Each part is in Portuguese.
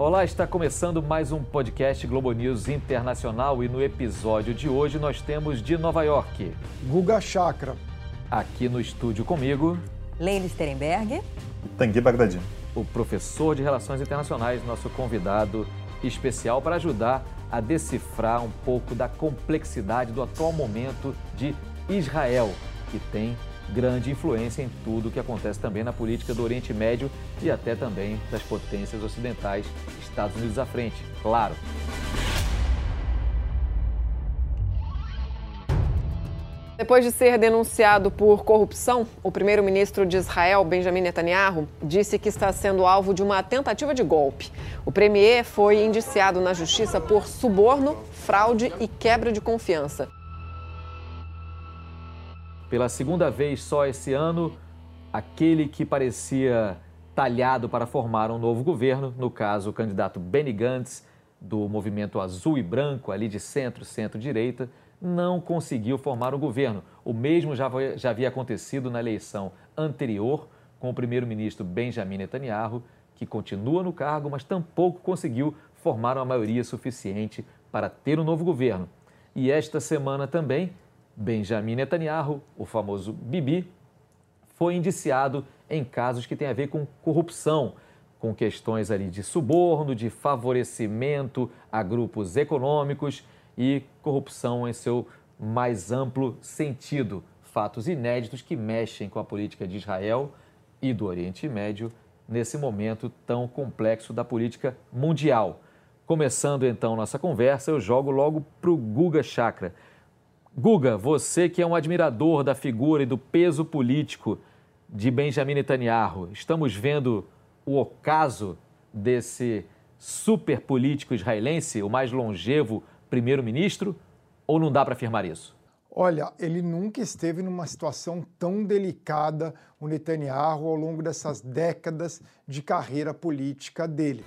Olá, está começando mais um podcast Globo News Internacional e no episódio de hoje nós temos de Nova York. Guga Chakra. Aqui no estúdio comigo. Leila Sterenberg. Tanguy Bagdadi. O professor de Relações Internacionais, nosso convidado especial para ajudar a decifrar um pouco da complexidade do atual momento de Israel, que tem grande influência em tudo o que acontece também na política do Oriente Médio e até também das potências ocidentais, Estados Unidos à frente, claro. Depois de ser denunciado por corrupção, o primeiro-ministro de Israel, Benjamin Netanyahu, disse que está sendo alvo de uma tentativa de golpe. O premier foi indiciado na justiça por suborno, fraude e quebra de confiança. Pela segunda vez só esse ano, aquele que parecia talhado para formar um novo governo, no caso o candidato Benny Gantz, do movimento azul e branco, ali de centro, centro-direita, não conseguiu formar um governo. O mesmo já, já havia acontecido na eleição anterior com o primeiro-ministro Benjamin Netanyahu, que continua no cargo, mas tampouco conseguiu formar uma maioria suficiente para ter um novo governo. E esta semana também, Benjamin Netanyahu, o famoso Bibi, foi indiciado em casos que têm a ver com corrupção, com questões ali de suborno, de favorecimento a grupos econômicos e corrupção em seu mais amplo sentido. Fatos inéditos que mexem com a política de Israel e do Oriente Médio nesse momento tão complexo da política mundial. Começando então nossa conversa, eu jogo logo para o Guga Chakra. Guga, você que é um admirador da figura e do peso político de Benjamin Netanyahu, estamos vendo o ocaso desse super político israelense, o mais longevo primeiro-ministro, ou não dá para afirmar isso? Olha, ele nunca esteve numa situação tão delicada, o Netanyahu, ao longo dessas décadas de carreira política dele.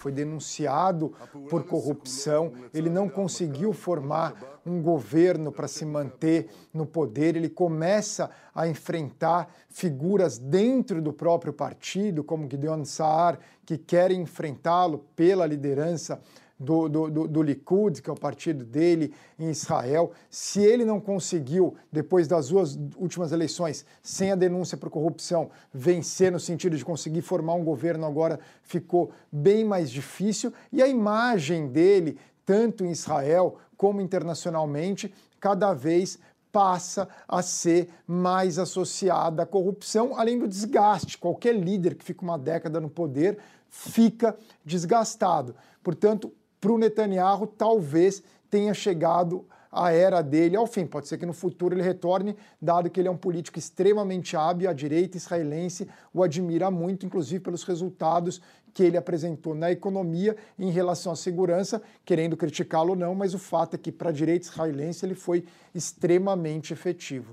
Foi denunciado por corrupção, ele não conseguiu formar um governo para se manter no poder, ele começa a enfrentar figuras dentro do próprio partido, como Gideon Saar, que querem enfrentá-lo pela liderança do, do, do, do, Likud, que é o partido dele em Israel, se ele não conseguiu, depois das duas últimas eleições, sem a denúncia por corrupção, vencer no sentido de conseguir formar um governo, agora ficou bem mais difícil. E a imagem dele, tanto em Israel como internacionalmente, cada vez passa a ser mais associada à corrupção, além do desgaste. Qualquer líder que fica uma década no poder fica desgastado. Portanto, para o Netanyahu, talvez tenha chegado a era dele ao fim. Pode ser que no futuro ele retorne, dado que ele é um político extremamente hábil, a direita israelense o admira muito, inclusive pelos resultados que ele apresentou na economia em relação à segurança, querendo criticá-lo ou não, mas o fato é que para a direita israelense ele foi extremamente efetivo.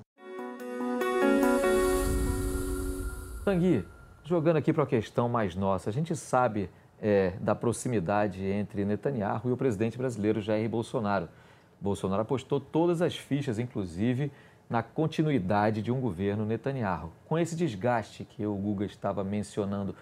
Tanguy, jogando aqui para a questão mais nossa, a gente sabe é, da proximidade entre Netanyahu e o presidente brasileiro Jair Bolsonaro. Bolsonaro apostou todas as fichas, inclusive, na continuidade de um governo Netanyahu. Com esse desgaste que o Guga estava mencionando,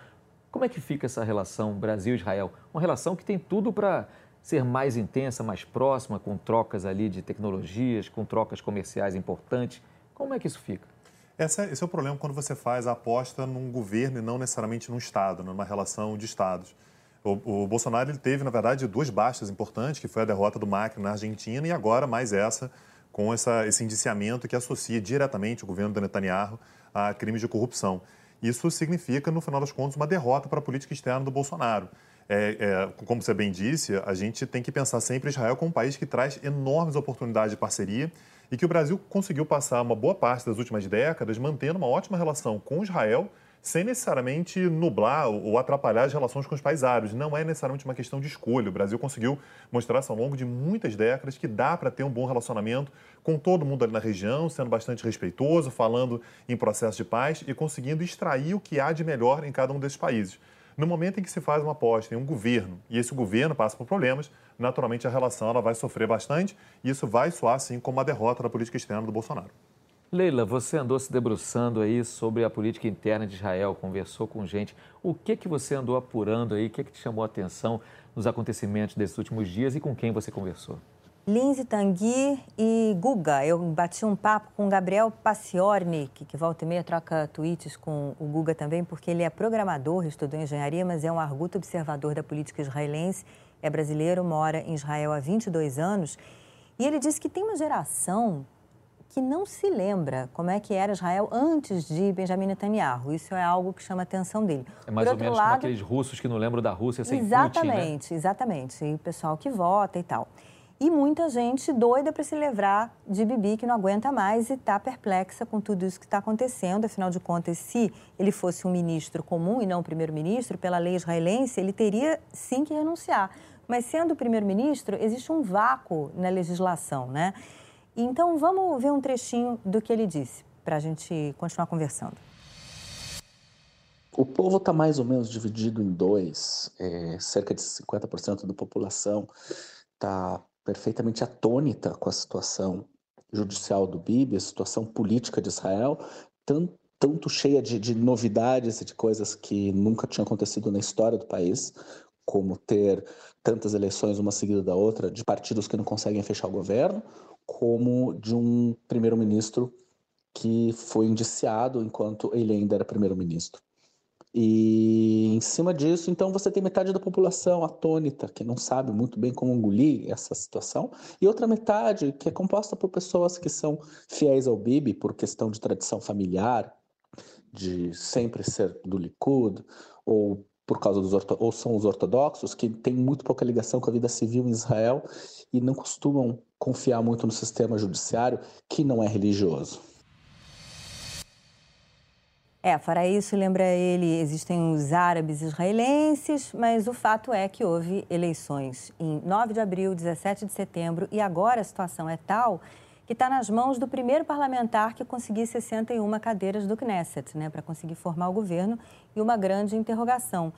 como é que fica essa relação Brasil-Israel? Uma relação que tem tudo para ser mais intensa, mais próxima, com trocas ali de tecnologias, com trocas comerciais importantes. Como é que isso fica? Esse é, o problema quando você faz a aposta num governo e não necessariamente num Estado, numa relação de Estados. O, o Bolsonaro ele teve, na verdade, duas baixas importantes, que foi a derrota do Macri na Argentina e agora mais essa, com essa, esse indiciamento que associa diretamente o governo do Netanyahu a crimes de corrupção. Isso significa, no final das contas, uma derrota para a política externa do Bolsonaro. É, é, como você bem disse, a gente tem que pensar sempre Israel como um país que traz enormes oportunidades de parceria e que o Brasil conseguiu passar uma boa parte das últimas décadas mantendo uma ótima relação com Israel sem necessariamente nublar ou atrapalhar as relações com os países árabes. Não é necessariamente uma questão de escolha. O Brasil conseguiu mostrar isso ao longo de muitas décadas que dá para ter um bom relacionamento com todo mundo ali na região, sendo bastante respeitoso, falando em processo de paz e conseguindo extrair o que há de melhor em cada um desses países. No momento em que se faz uma aposta em um governo e esse governo passa por problemas, naturalmente a relação ela vai sofrer bastante e isso vai soar, assim, como uma derrota da política externa do Bolsonaro. Leila, você andou se debruçando aí sobre a política interna de Israel, conversou com gente. O que que você andou apurando aí? O que que te chamou a atenção nos acontecimentos desses últimos dias e com quem você conversou? Lindsay Tanguy e Guga. Eu bati um papo com Gabriel Paciornik, que volta e meia troca tweets com o Guga também, porque ele é programador, estudou engenharia, mas é um arguto observador da política israelense, é brasileiro, mora em Israel há 22 anos. E ele disse que tem uma geração que não se lembra como é que era Israel antes de Benjamin Netanyahu. Isso é algo que chama a atenção dele. É mais ou menos lado, como aqueles russos que não lembram da Rússia sem Exatamente, Putin, né? exatamente. E o pessoal que vota e tal. E muita gente doida para se livrar de Bibi, que não aguenta mais e está perplexa com tudo isso que está acontecendo. Afinal de contas, se ele fosse um ministro comum e não um primeiro-ministro, pela lei israelense, ele teria sim que renunciar. Mas sendo primeiro-ministro, existe um vácuo na legislação, né? Então vamos ver um trechinho do que ele disse, para a gente continuar conversando. O povo está mais ou menos dividido em dois, é, cerca de 50% da população está perfeitamente atônita com a situação judicial do Bibi, a situação política de Israel, tanto, tanto cheia de, de novidades e de coisas que nunca tinham acontecido na história do país, como ter tantas eleições uma seguida da outra de partidos que não conseguem fechar o governo, como de um primeiro-ministro que foi indiciado enquanto ele ainda era primeiro-ministro. E em cima disso, então você tem metade da população atônita, que não sabe muito bem como engolir essa situação, e outra metade que é composta por pessoas que são fiéis ao Bibi por questão de tradição familiar, de sempre ser do Likud, ou por causa dos ou são os ortodoxos que têm muito pouca ligação com a vida civil em Israel e não costumam confiar muito no sistema judiciário que não é religioso. É, fora isso, lembra ele, existem os árabes israelenses, mas o fato é que houve eleições em 9 de abril, 17 de setembro, e agora a situação é tal que está nas mãos do primeiro parlamentar que conseguir 61 cadeiras do Knesset, né, para conseguir formar o governo, e uma grande interrogação.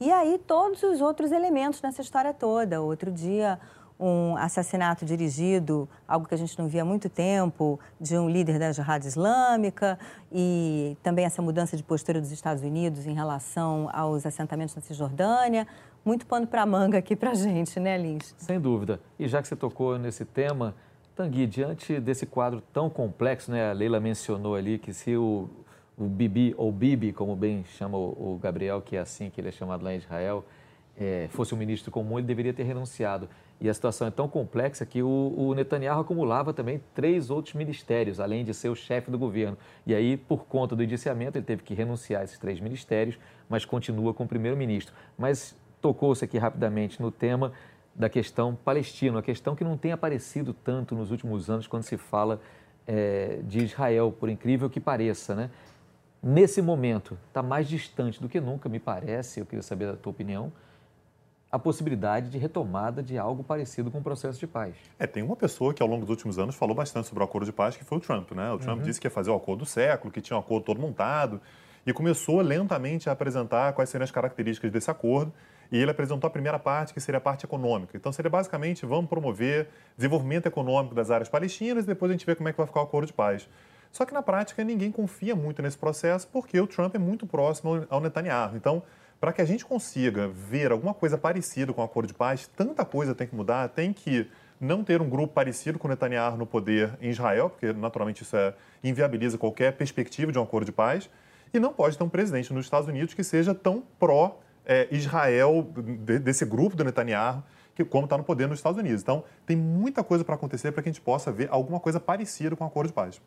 E aí todos os outros elementos nessa história toda. Outro dia, um assassinato dirigido, algo que a gente não via há muito tempo, de um líder da Jihad Islâmica e também essa mudança de postura dos Estados Unidos em relação aos assentamentos na Cisjordânia. Muito pano para manga aqui para gente, né, Lins? Sem dúvida. E já que você tocou nesse tema, Tanguy, diante desse quadro tão complexo, né, a Leila mencionou ali que se o, o Bibi, ou Bibi, como bem chama o, o Gabriel, que é assim que ele é chamado lá em Israel, é, fosse um ministro comum, ele deveria ter renunciado. E a situação é tão complexa que o, o, Netanyahu acumulava também três outros ministérios, além de ser o chefe do governo. E aí, por conta do indiciamento, ele teve que renunciar a esses três ministérios, mas continua com o primeiro-ministro. Mas tocou-se aqui rapidamente no tema da questão palestina, uma questão que não tem aparecido tanto nos últimos anos quando se fala é, de Israel, por incrível que pareça, né? Nesse momento, está mais distante do que nunca, me parece, eu queria saber a tua opinião, a possibilidade de retomada de algo parecido com o processo de paz. É, tem uma pessoa que ao longo dos últimos anos falou bastante sobre o acordo de paz, que foi o Trump, né? O Trump uhum. disse que ia fazer o acordo do século, que tinha um acordo todo montado, e começou lentamente a apresentar quais seriam as características desse acordo. E ele apresentou a primeira parte, que seria a parte econômica. Então, seria basicamente, vamos promover desenvolvimento econômico das áreas palestinas e depois a gente vê como é que vai ficar o acordo de paz. Só que, na prática, ninguém confia muito nesse processo, porque o Trump é muito próximo ao Netanyahu. Então, para que a gente consiga ver alguma coisa parecida com o acordo de paz, tanta coisa tem que mudar, tem que não ter um grupo parecido com Netanyahu no poder em Israel, porque naturalmente isso é, inviabiliza qualquer perspectiva de um acordo de paz, e não pode ter um presidente nos Estados Unidos que seja tão pró-Israel é, desse grupo do Netanyahu, que como está no poder nos Estados Unidos. Então, tem muita coisa para acontecer para que a gente possa ver alguma coisa parecida com o acordo de paz.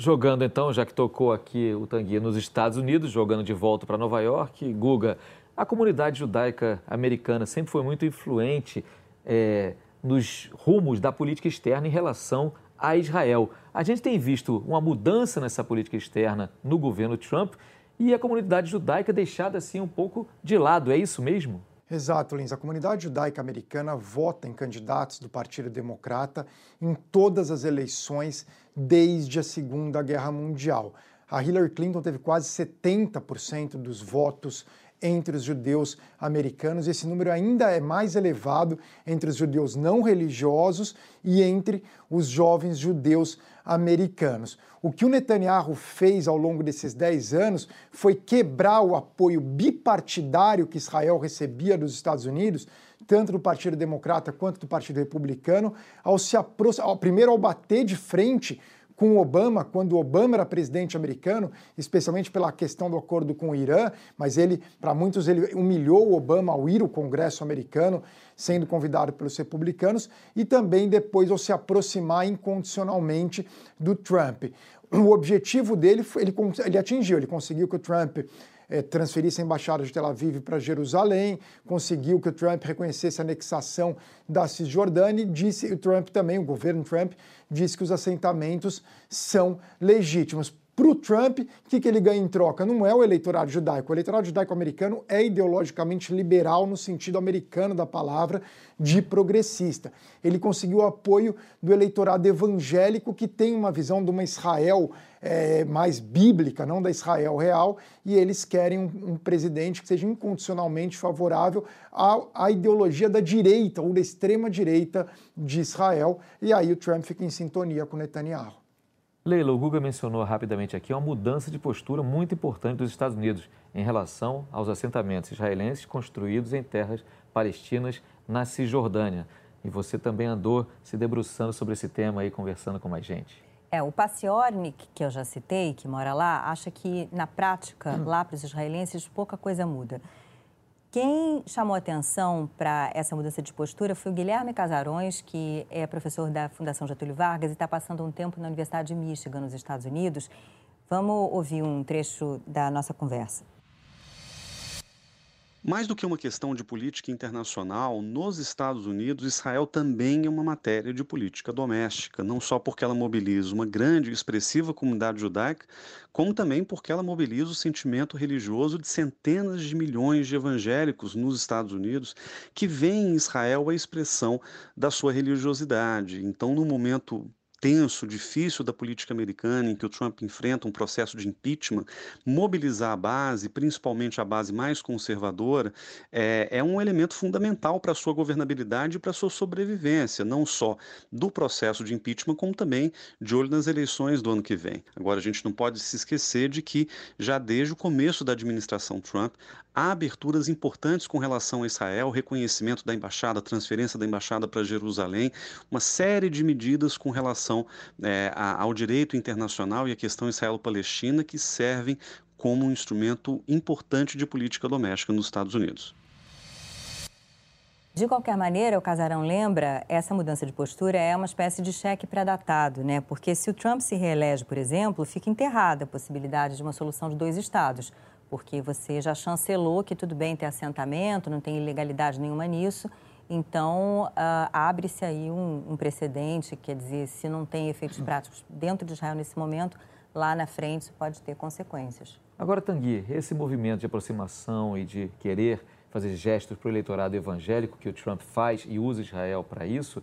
Jogando então, já que tocou aqui o Tanguy nos Estados Unidos, jogando de volta para Nova York, Guga, a comunidade judaica americana sempre foi muito influente é, nos rumos da política externa em relação a Israel. A gente tem visto uma mudança nessa política externa no governo Trump e a comunidade judaica deixada assim um pouco de lado, é isso mesmo? Exato, Lins. A comunidade judaica americana vota em candidatos do Partido Democrata em todas as eleições desde a Segunda Guerra Mundial. A Hillary Clinton teve quase 70% dos votos entre os judeus americanos. Esse número ainda é mais elevado entre os judeus não religiosos e entre os jovens judeus americanos. O que o Netanyahu fez ao longo desses 10 anos foi quebrar o apoio bipartidário que Israel recebia dos Estados Unidos, tanto do Partido Democrata quanto do Partido Republicano, ao se aproximar, primeiro ao bater de frente com Obama, quando Obama era presidente americano, especialmente pela questão do acordo com o Irã, mas ele, para muitos, ele humilhou Obama ao ir ao Congresso americano, sendo convidado pelos republicanos, e também depois ao se aproximar incondicionalmente do Trump. O objetivo dele, ele, ele atingiu, ele conseguiu que o Trump é, transferisse a embaixada de Tel Aviv para Jerusalém, conseguiu que o Trump reconhecesse a anexação da Cisjordânia e disse, o Trump também, o governo Trump, disse que os assentamentos são legítimos para o Trump, o que, que ele ganha em troca? Não é o eleitorado judaico. O eleitorado judaico-americano é ideologicamente liberal no sentido americano da palavra, de progressista. Ele conseguiu o apoio do eleitorado evangélico que tem uma visão de uma Israel é, mais bíblica, não da Israel real, e eles querem um, um presidente que seja incondicionalmente favorável à, à, ideologia da direita ou da extrema direita de Israel. E aí o Trump fica em sintonia com Netanyahu. Leila, o Guga mencionou rapidamente aqui uma mudança de postura muito importante dos Estados Unidos em relação aos assentamentos israelenses construídos em terras palestinas na Cisjordânia. E você também andou se debruçando sobre esse tema aí, conversando com mais gente. É, o Paciornik, que eu já citei, que mora lá, acha que, na prática, hum. lá para os israelenses, pouca coisa muda. Quem chamou atenção para essa mudança de postura foi o Guilherme Casarões, que é professor da Fundação Getúlio Vargas e está passando um tempo na Universidade de Michigan, nos Estados Unidos. Vamos ouvir um trecho da nossa conversa. Mais do que uma questão de política internacional, nos Estados Unidos, Israel também é uma matéria de política doméstica, não só porque ela mobiliza uma grande e expressiva comunidade judaica, como também porque ela mobiliza o sentimento religioso de centenas de milhões de evangélicos nos Estados Unidos que veem em Israel a expressão da sua religiosidade. Então, no momento tenso, difícil da política americana, em que o Trump enfrenta um processo de impeachment, mobilizar a base, principalmente a base mais conservadora, é, é um elemento fundamental para a sua governabilidade e para a sua sobrevivência, não só do processo de impeachment, como também de olho nas eleições do ano que vem. Agora, a gente não pode se esquecer de que, já desde o começo da administração Trump, há aberturas importantes com relação a Israel, reconhecimento da embaixada, transferência da embaixada para Jerusalém, uma série de medidas com relação relação é, ao direito internacional e à questão israelo-palestina que servem como um instrumento importante de política doméstica nos Estados Unidos. De qualquer maneira, o Casarão lembra, essa mudança de postura é uma espécie de cheque pré-datado, né? Porque se o Trump se reelege, por exemplo, fica enterrada a possibilidade de uma solução de dois estados, porque você já chancelou que tudo bem ter assentamento, não tem ilegalidade nenhuma nisso, então, uh, abre-se aí um, um, precedente, quer dizer, se não tem efeitos práticos dentro de Israel nesse momento, lá na frente isso pode ter consequências. Agora, Tanguy, esse movimento de aproximação e de querer fazer gestos para o eleitorado evangélico que o Trump faz e usa Israel para isso,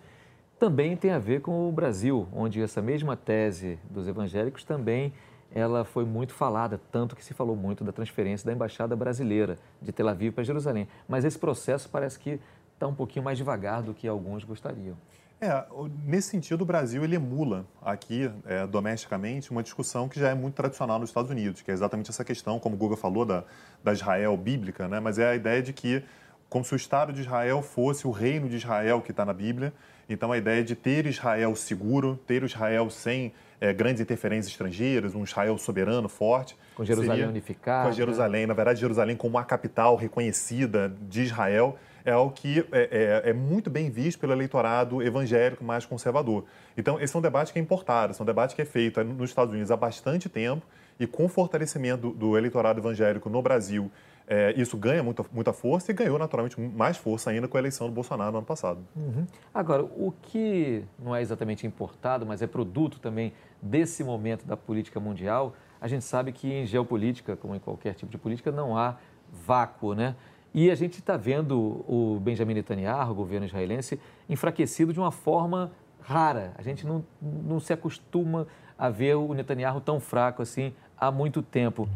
também tem a ver com o Brasil, onde essa mesma tese dos evangélicos também ela foi muito falada, tanto que se falou muito da transferência da embaixada brasileira de Tel Aviv para Jerusalém. Mas esse processo parece que está um pouquinho mais devagar do que alguns gostariam. É, nesse sentido, o Brasil ele emula aqui, é, domesticamente, uma discussão que já é muito tradicional nos Estados Unidos, que é exatamente essa questão, como o Guga falou, da, da Israel bíblica, né? mas é a ideia de que, como se o Estado de Israel fosse o reino de Israel que está na Bíblia, então a ideia de ter Israel seguro, ter Israel sem é, grandes interferências estrangeiras, um Israel soberano, forte. Com Jerusalém unificada. Com Jerusalém, na verdade, Jerusalém como a capital reconhecida de Israel é algo que é, é, é, muito bem visto pelo eleitorado evangélico mais conservador. Então, esse é um debate que é importado, esse é um debate que é feito nos Estados Unidos há bastante tempo e com o fortalecimento do, do eleitorado evangélico no Brasil, é, isso ganha muita, muita força e ganhou naturalmente mais força ainda com a eleição do Bolsonaro no ano passado. Uhum. Agora, o que não é exatamente importado, mas é produto também desse momento da política mundial, a gente sabe que em geopolítica, como em qualquer tipo de política, não há vácuo, né? E a gente está vendo o Benjamin Netanyahu, o governo israelense, enfraquecido de uma forma rara. A gente não, não se acostuma a ver o Netanyahu tão fraco assim há muito tempo.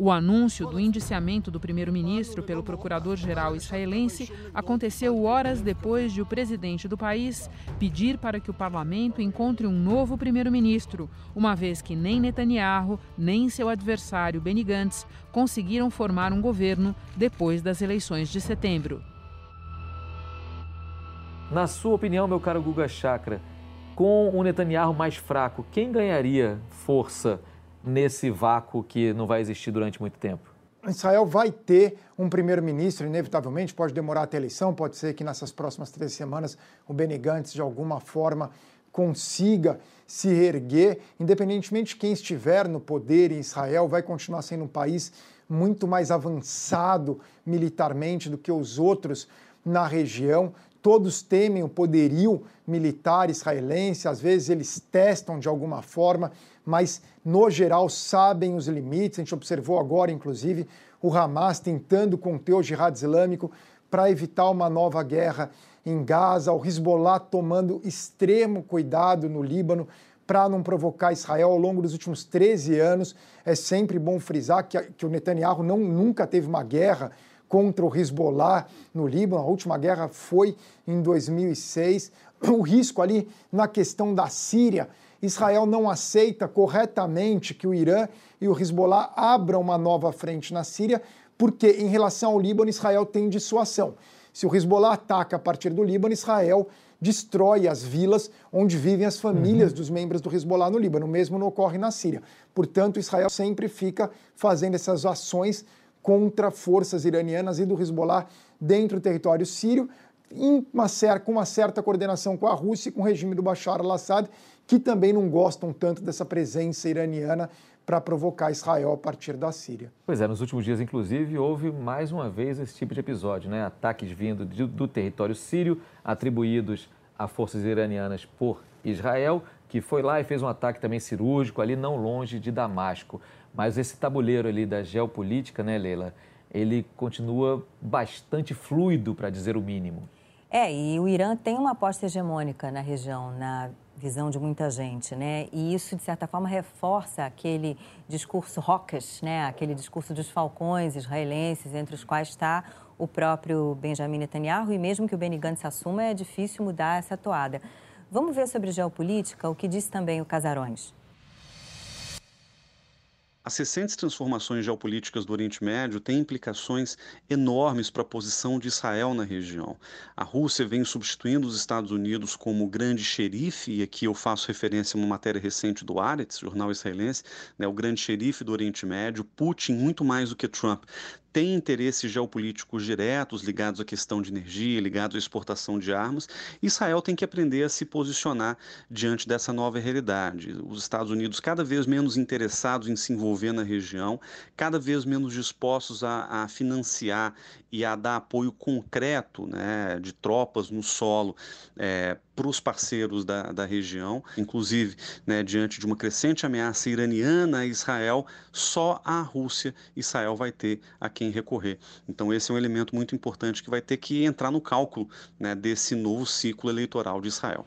O anúncio do indiciamento do primeiro-ministro pelo procurador-geral israelense aconteceu horas depois de o presidente do país pedir para que o parlamento encontre um novo primeiro-ministro, uma vez que nem Netanyahu nem seu adversário Benny Gantz conseguiram formar um governo depois das eleições de setembro. Na sua opinião, meu caro Guga Chakra, com o Netanyahu mais fraco, quem ganharia força nesse vácuo que não vai existir durante muito tempo? Israel vai ter um primeiro-ministro, inevitavelmente, pode demorar até a eleição, pode ser que nessas próximas três semanas o Benny Gantz, de alguma forma, consiga se reerguer, independentemente de quem estiver no poder em Israel, vai continuar sendo um país muito mais avançado militarmente do que os outros na região. Todos temem o poderio militar israelense, às vezes eles testam de alguma forma, mas no geral sabem os limites. A gente observou agora, inclusive, o Hamas tentando conter o jihad islâmico para evitar uma nova guerra em Gaza, o Hezbollah tomando extremo cuidado no Líbano para não provocar Israel ao longo dos últimos 13 anos. É sempre bom frisar que, que o Netanyahu não, nunca teve uma guerra contra o Hezbollah no Líbano. A última guerra foi em 2006. O risco ali na questão da Síria. Israel não aceita corretamente que o Irã e o Hezbollah abram uma nova frente na Síria, porque em relação ao Líbano, Israel tem dissuasão. Se o Hezbollah ataca a partir do Líbano, Israel destrói as vilas onde vivem as famílias uhum. dos membros do Hezbollah no Líbano. O mesmo não ocorre na Síria. Portanto, Israel sempre fica fazendo essas ações contra forças iranianas e do Hezbollah dentro do território sírio, uma com uma certa coordenação com a Rússia e com o regime do Bashar al-Assad, que também não gostam tanto dessa presença iraniana para provocar Israel a partir da Síria. Pois é, nos últimos dias, inclusive, houve mais uma vez esse tipo de episódio, né? Ataques vindo do território sírio, atribuídos a forças iranianas por Israel, que foi lá e fez um ataque também cirúrgico ali não longe de Damasco. Mas esse tabuleiro ali da geopolítica, né, Leila, ele continua bastante fluido, para dizer o mínimo. É, e o Irã tem uma aposta hegemônica na região, na visão de muita gente, né? E isso, de certa forma, reforça aquele discurso hawkish, né? Aquele discurso dos falcões israelenses, entre os quais está o próprio Benjamin Netanyahu, e mesmo que o Benny Gantz assuma, é difícil mudar essa toada. Vamos ver sobre geopolítica o que disse também o Casarões. As recentes transformações geopolíticas do Oriente Médio têm implicações enormes para a posição de Israel na região. A Rússia vem substituindo os Estados Unidos como grande xerife, e aqui eu faço referência a uma matéria recente do Aretz, jornal israelense, né, o grande xerife do Oriente Médio. Putin, muito mais do que Trump, tem interesses geopolíticos diretos ligados à questão de energia, ligados à exportação de armas. Israel tem que aprender a se posicionar diante dessa nova realidade. Os Estados Unidos cada vez menos interessados em se envolver na região, cada vez menos dispostos a, a financiar e a dar apoio concreto né, de tropas no solo é, para os parceiros da, da região, inclusive né, diante de uma crescente ameaça iraniana a Israel, só a Rússia, Israel vai ter quem recorrer. Então esse é um elemento muito importante que vai ter que entrar no cálculo né, desse novo ciclo eleitoral de Israel.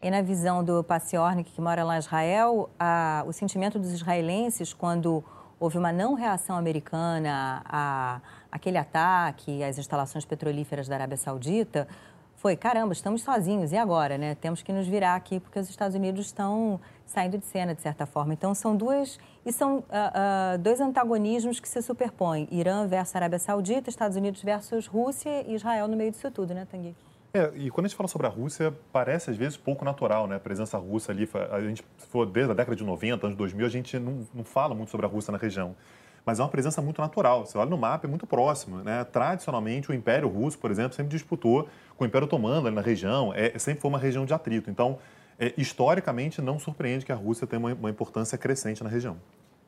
E na visão do Paciornik, que mora lá em Israel, a, o sentimento dos israelenses quando houve uma não reação americana a aquele ataque às instalações petrolíferas da Arábia Saudita foi, caramba, estamos sozinhos, e agora, né? Temos que nos virar aqui porque os Estados Unidos estão saindo de cena, de certa forma. Então, são duas, e são uh, uh, dois antagonismos que se superpõem, Irã versus Arábia Saudita, Estados Unidos versus Rússia e Israel no meio disso tudo, né, Tanguy? É, e quando a gente fala sobre a Rússia, parece às vezes pouco natural, né? A presença russa ali, a gente, se for desde a década de 90, anos 2000, a gente não, não fala muito sobre a Rússia na região. Mas é uma presença muito natural. Você olha no mapa, é muito próximo. Né? Tradicionalmente, o Império Russo, por exemplo, sempre disputou com o Império Otomano ali na região, é, sempre foi uma região de atrito. Então, é, historicamente, não surpreende que a Rússia tenha uma, uma importância crescente na região.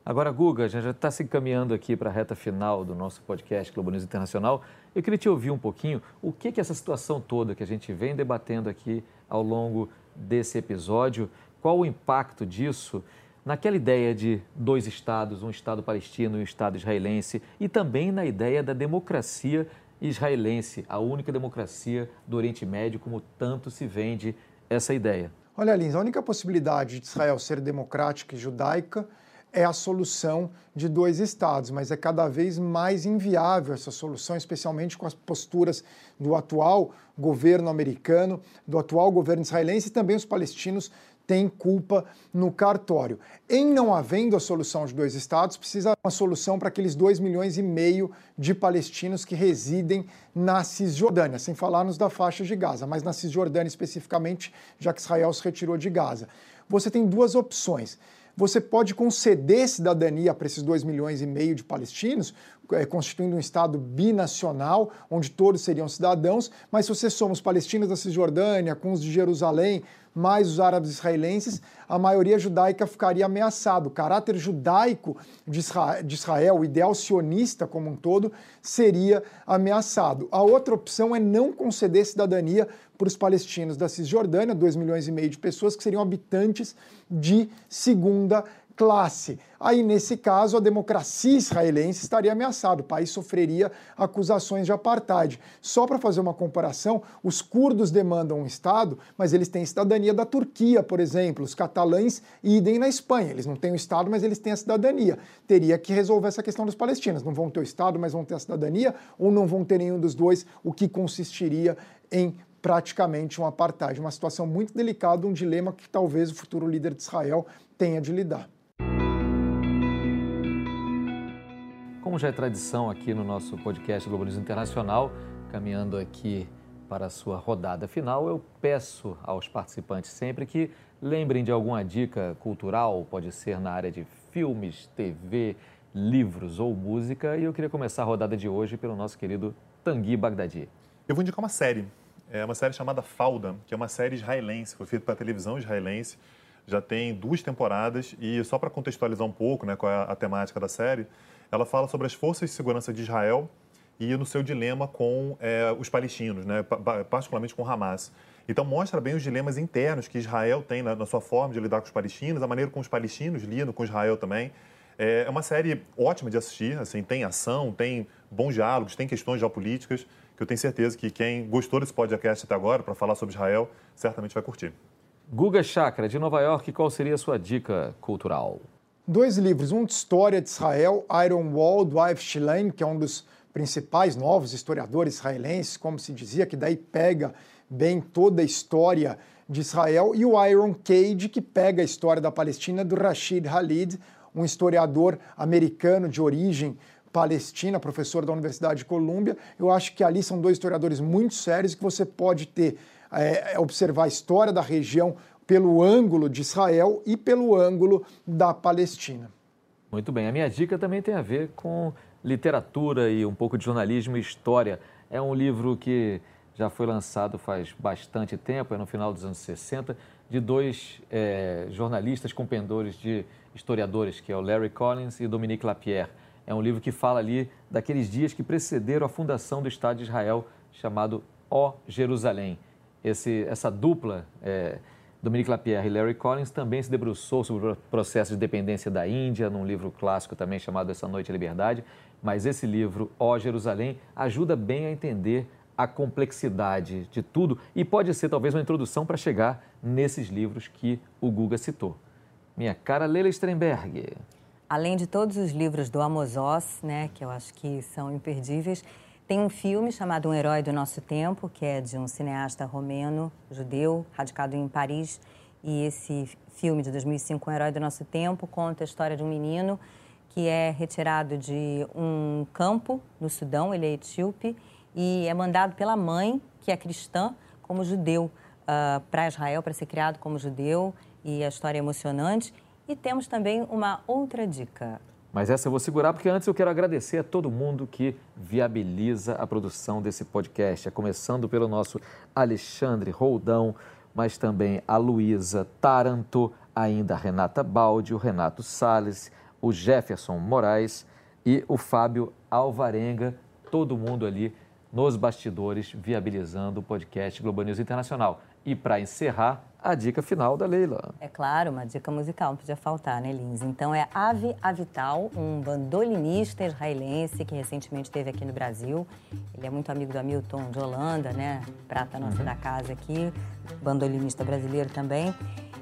Agora, Guga, a gente já está se encaminhando aqui para a reta final do nosso podcast Globo News Internacional. Eu queria te ouvir um pouquinho o que, que essa situação toda que a gente vem debatendo aqui ao longo desse episódio, qual o impacto disso naquela ideia de dois estados, um estado palestino e um estado israelense, e também na ideia da democracia israelense, a única democracia do Oriente Médio, como tanto se vende essa ideia. Olha, Lins, a única possibilidade de Israel ser democrática e judaica é a solução de dois estados, mas é cada vez mais inviável essa solução, especialmente com as posturas do atual governo americano, do atual governo israelense e também os palestinos têm culpa no cartório. Em não havendo a solução de dois estados, precisa uma solução para aqueles 2 milhões e meio de palestinos que residem na Cisjordânia, sem falarmos da faixa de Gaza, mas na Cisjordânia especificamente, já que Israel se retirou de Gaza. Você tem duas opções você pode conceder cidadania para esses 2 milhões e meio de palestinos, é, constituindo um Estado binacional, onde todos seriam cidadãos, mas se você soma os palestinos da Cisjordânia com os de Jerusalém, mais os árabes israelenses, a maioria judaica ficaria ameaçada. O caráter judaico de Israel, o ideal sionista como um todo, seria ameaçado. A outra opção é não conceder cidadania para os palestinos da Cisjordânia, 2 milhões e meio de pessoas que seriam habitantes de segunda classe. Aí, nesse caso, a democracia israelense estaria ameaçada, o país sofreria acusações de apartheid. Só para fazer uma comparação, os curdos demandam um Estado, mas eles têm cidadania da Turquia, por exemplo. Os catalães idem na Espanha. Eles não têm o Estado, mas eles têm a cidadania. Teria que resolver essa questão dos palestinos. Não vão ter o Estado, mas vão ter a cidadania, ou não vão ter nenhum dos dois, o que consistiria em praticamente um apartheid. Uma situação muito delicada, um dilema que talvez o futuro líder de Israel tenha de lidar. Como já é tradição aqui no nosso podcast Globo News Internacional, caminhando aqui para a sua rodada final, eu peço aos participantes sempre que lembrem de alguma dica cultural, pode ser na área de filmes, TV, livros ou música. E eu queria começar a rodada de hoje pelo nosso querido Tanguy Bagdadi. Eu vou indicar uma série. É uma série chamada Falda, que é uma série israelense, foi feita para televisão israelense. Já tem duas temporadas e só para contextualizar um pouco, né, qual é a temática da série, ela fala sobre as forças de segurança de Israel e no seu dilema com é, os palestinos, né, particularmente com Hamas. Então mostra bem os dilemas internos que Israel tem na, na, sua forma de lidar com os palestinos, a maneira como os palestinos lidam com Israel também. É, é uma série ótima de assistir, assim, tem ação, tem bons diálogos, tem questões geopolíticas, que eu tenho certeza que quem gostou desse podcast até agora, para falar sobre Israel, certamente vai curtir. Guga Chakra, de Nova York, qual seria a sua dica cultural? dois livros, um de história de Israel, Iron Wall, do Ive Schlein, que é um dos principais novos historiadores israelenses, como se dizia, que daí pega bem toda a história de Israel, e o Iron Cage, que pega a história da Palestina, do Rashid Khalid, um historiador americano de origem palestina, professor da Universidade de Colômbia. Eu acho que ali são dois historiadores muito sérios que você pode ter, é, observar a história da região pelo ângulo de Israel e pelo ângulo da Palestina. Muito bem. A minha dica também tem a ver com literatura e um pouco de jornalismo e história. É um livro que já foi lançado faz bastante tempo, é no final dos anos 60, de dois é, jornalistas compendores de historiadores, que é o Larry Collins e Dominique Lapierre. É um livro que fala ali daqueles dias que precederam a fundação do Estado de Israel, chamado Ó Jerusalém. Esse, essa dupla é, Dominique Lapierre e Larry Collins também se debruçou sobre o processo de dependência da Índia, num livro clássico também chamado Essa Noite é Liberdade. Mas esse livro, Ó Jerusalém, ajuda bem a entender a complexidade de tudo e pode ser talvez uma introdução para chegar nesses livros que o Guga citou. Minha cara Leila Strenberg. Além de todos os livros do Amos Oz, né, que eu acho que são imperdíveis, tem um filme chamado Um Herói do Nosso Tempo, que é de um cineasta romeno, judeu, radicado em Paris. E esse filme de 2005, Um Herói do Nosso Tempo, conta a história de um menino que é retirado de um campo no Sudão, ele é etíope, e é mandado pela mãe, que é cristã, como judeu, uh, para Israel, para ser criado como judeu. E a história é emocionante. E temos também uma outra dica. Mas essa eu vou segurar porque antes eu quero agradecer a todo mundo que viabiliza a produção desse podcast, é começando pelo nosso Alexandre Roldão, mas também a Luísa Taranto, ainda a Renata Baldi, o Renato Sales, o Jefferson Moraes e o Fábio Alvarenga, todo mundo ali nos bastidores viabilizando o podcast Globo News Internacional. E para encerrar, a dica final da Leila. É claro, uma dica musical, não podia faltar, né, Lins? Então é Avi Avital, um bandolinista israelense que recentemente esteve aqui no Brasil. Ele é muito amigo do Hamilton de Holanda, né? Prata nossa uhum. da casa aqui, bandolinista brasileiro também.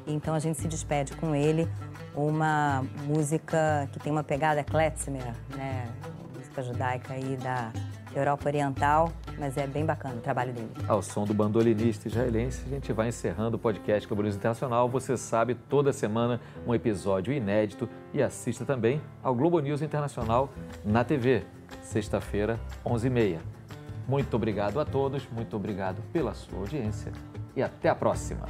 Então a gente se despede com ele, uma música que tem uma pegada klezmer, né? Música judaica aí da Europa Oriental, mas é bem bacana o trabalho dele. Ao som do bandolinista israelense, a gente vai encerrando o podcast News Internacional. Você sabe, toda semana um episódio inédito e assista também ao Globo News Internacional na TV, sexta-feira, 11h30. Muito obrigado a todos, muito obrigado pela sua audiência e até a próxima.